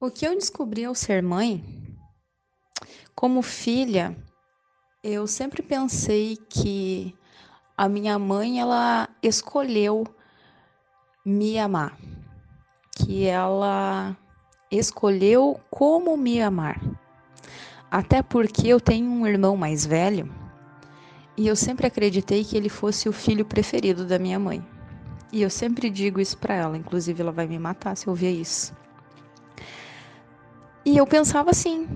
O que eu descobri ao ser mãe, como filha, eu sempre pensei que a minha mãe ela escolheu me amar, que ela escolheu como me amar. Até porque eu tenho um irmão mais velho e eu sempre acreditei que ele fosse o filho preferido da minha mãe. E eu sempre digo isso para ela, inclusive ela vai me matar se eu ver isso. E eu pensava assim,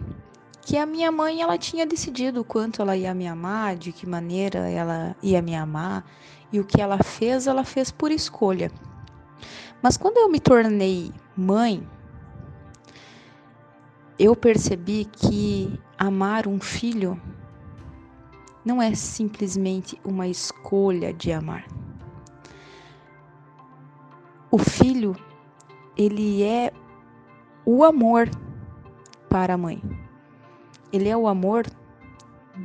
que a minha mãe ela tinha decidido o quanto ela ia me amar, de que maneira ela ia me amar, e o que ela fez, ela fez por escolha. Mas quando eu me tornei mãe, eu percebi que amar um filho não é simplesmente uma escolha de amar. O filho, ele é o amor para a mãe. Ele é o amor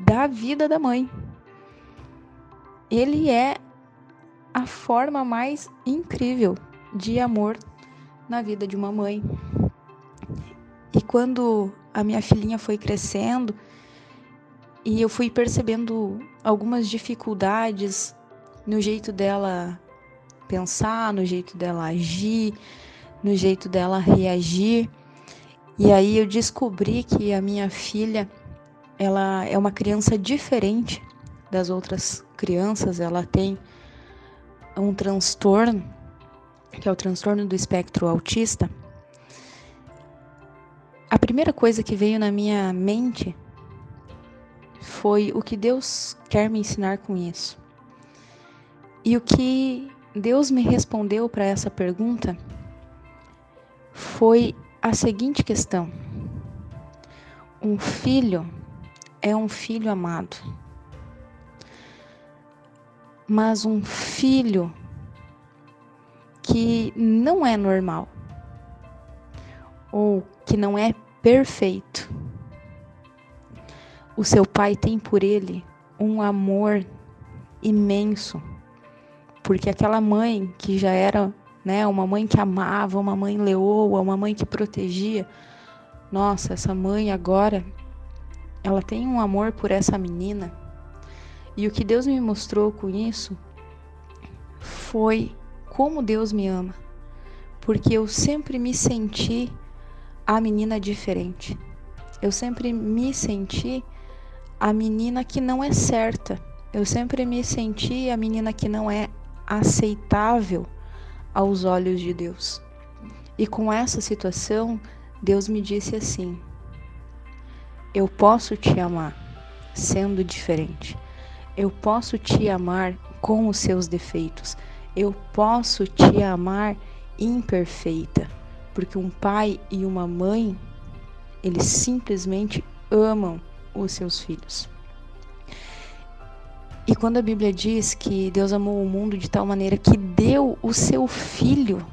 da vida da mãe. Ele é a forma mais incrível de amor na vida de uma mãe. E quando a minha filhinha foi crescendo e eu fui percebendo algumas dificuldades no jeito dela pensar, no jeito dela agir, no jeito dela reagir, e aí eu descobri que a minha filha, ela é uma criança diferente das outras crianças, ela tem um transtorno, que é o transtorno do espectro autista. A primeira coisa que veio na minha mente foi o que Deus quer me ensinar com isso. E o que Deus me respondeu para essa pergunta foi a seguinte questão: um filho é um filho amado, mas um filho que não é normal ou que não é perfeito. O seu pai tem por ele um amor imenso, porque aquela mãe que já era né? Uma mãe que amava, uma mãe leoa, uma mãe que protegia. Nossa, essa mãe agora, ela tem um amor por essa menina. E o que Deus me mostrou com isso foi como Deus me ama. Porque eu sempre me senti a menina diferente. Eu sempre me senti a menina que não é certa. Eu sempre me senti a menina que não é aceitável aos olhos de Deus. E com essa situação, Deus me disse assim: Eu posso te amar sendo diferente. Eu posso te amar com os seus defeitos. Eu posso te amar imperfeita, porque um pai e uma mãe, eles simplesmente amam os seus filhos. Quando a Bíblia diz que Deus amou o mundo de tal maneira que deu o seu filho,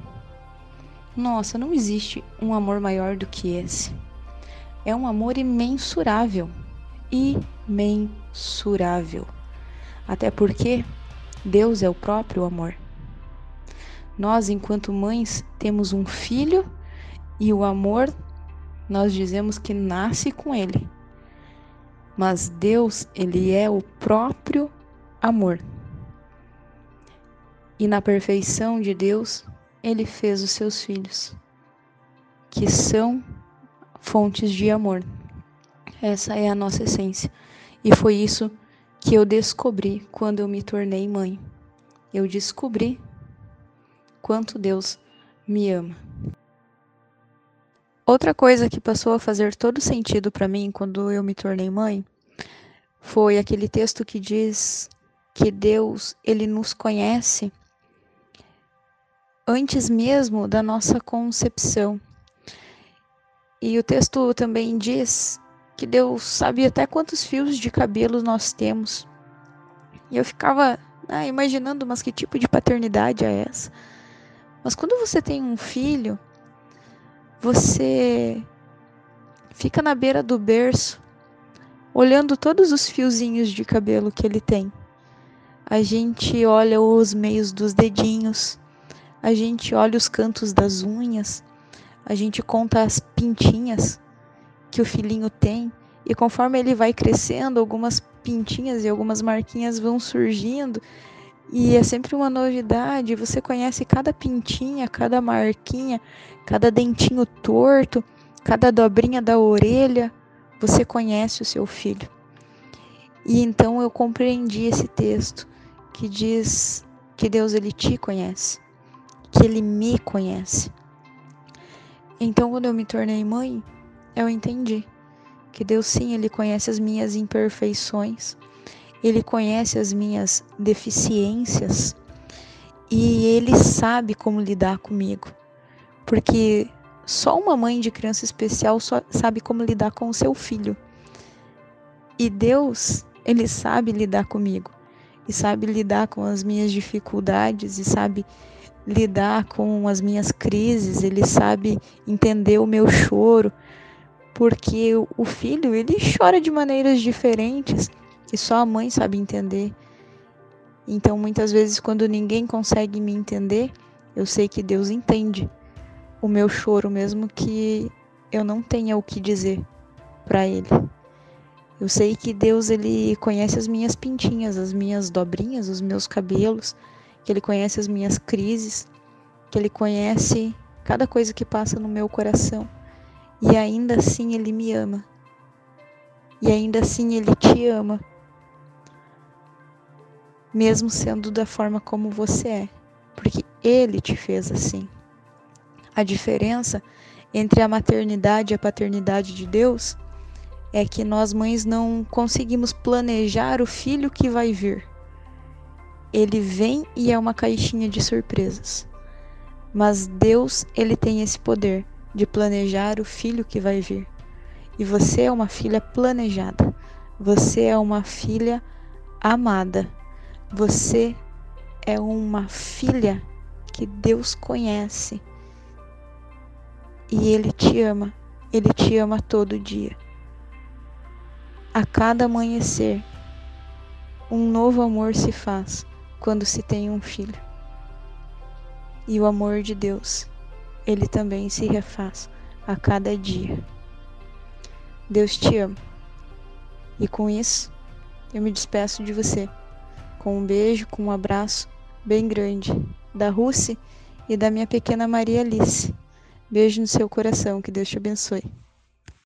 nossa, não existe um amor maior do que esse. É um amor imensurável. Imensurável. Até porque Deus é o próprio amor. Nós, enquanto mães, temos um filho e o amor, nós dizemos que nasce com ele. Mas Deus, ele é o próprio amor. E na perfeição de Deus, ele fez os seus filhos, que são fontes de amor. Essa é a nossa essência. E foi isso que eu descobri quando eu me tornei mãe. Eu descobri quanto Deus me ama. Outra coisa que passou a fazer todo sentido para mim quando eu me tornei mãe foi aquele texto que diz que Deus ele nos conhece antes mesmo da nossa concepção. E o texto também diz que Deus sabe até quantos fios de cabelo nós temos. E eu ficava ah, imaginando, mas que tipo de paternidade é essa? Mas quando você tem um filho, você fica na beira do berço, olhando todos os fiozinhos de cabelo que ele tem a gente olha os meios dos dedinhos, a gente olha os cantos das unhas, a gente conta as pintinhas que o filhinho tem, e conforme ele vai crescendo, algumas pintinhas e algumas marquinhas vão surgindo, e é sempre uma novidade. Você conhece cada pintinha, cada marquinha, cada dentinho torto, cada dobrinha da orelha. Você conhece o seu filho. E então eu compreendi esse texto que diz que Deus ele te conhece, que ele me conhece. Então quando eu me tornei mãe, eu entendi que Deus sim, ele conhece as minhas imperfeições, ele conhece as minhas deficiências e ele sabe como lidar comigo. Porque só uma mãe de criança especial sabe como lidar com o seu filho. E Deus, ele sabe lidar comigo e sabe lidar com as minhas dificuldades e sabe lidar com as minhas crises, ele sabe entender o meu choro, porque o filho ele chora de maneiras diferentes e só a mãe sabe entender. Então, muitas vezes quando ninguém consegue me entender, eu sei que Deus entende o meu choro mesmo que eu não tenha o que dizer para ele. Eu sei que Deus ele conhece as minhas pintinhas, as minhas dobrinhas, os meus cabelos, que ele conhece as minhas crises, que ele conhece cada coisa que passa no meu coração. E ainda assim ele me ama. E ainda assim ele te ama. Mesmo sendo da forma como você é, porque ele te fez assim. A diferença entre a maternidade e a paternidade de Deus é que nós mães não conseguimos planejar o filho que vai vir. Ele vem e é uma caixinha de surpresas. Mas Deus, ele tem esse poder de planejar o filho que vai vir. E você é uma filha planejada. Você é uma filha amada. Você é uma filha que Deus conhece. E Ele te ama. Ele te ama todo dia a cada amanhecer, um novo amor se faz quando se tem um filho. E o amor de Deus, ele também se refaz a cada dia. Deus te ama. E com isso, eu me despeço de você com um beijo, com um abraço bem grande da Rússia e da minha pequena Maria Alice. Beijo no seu coração, que Deus te abençoe.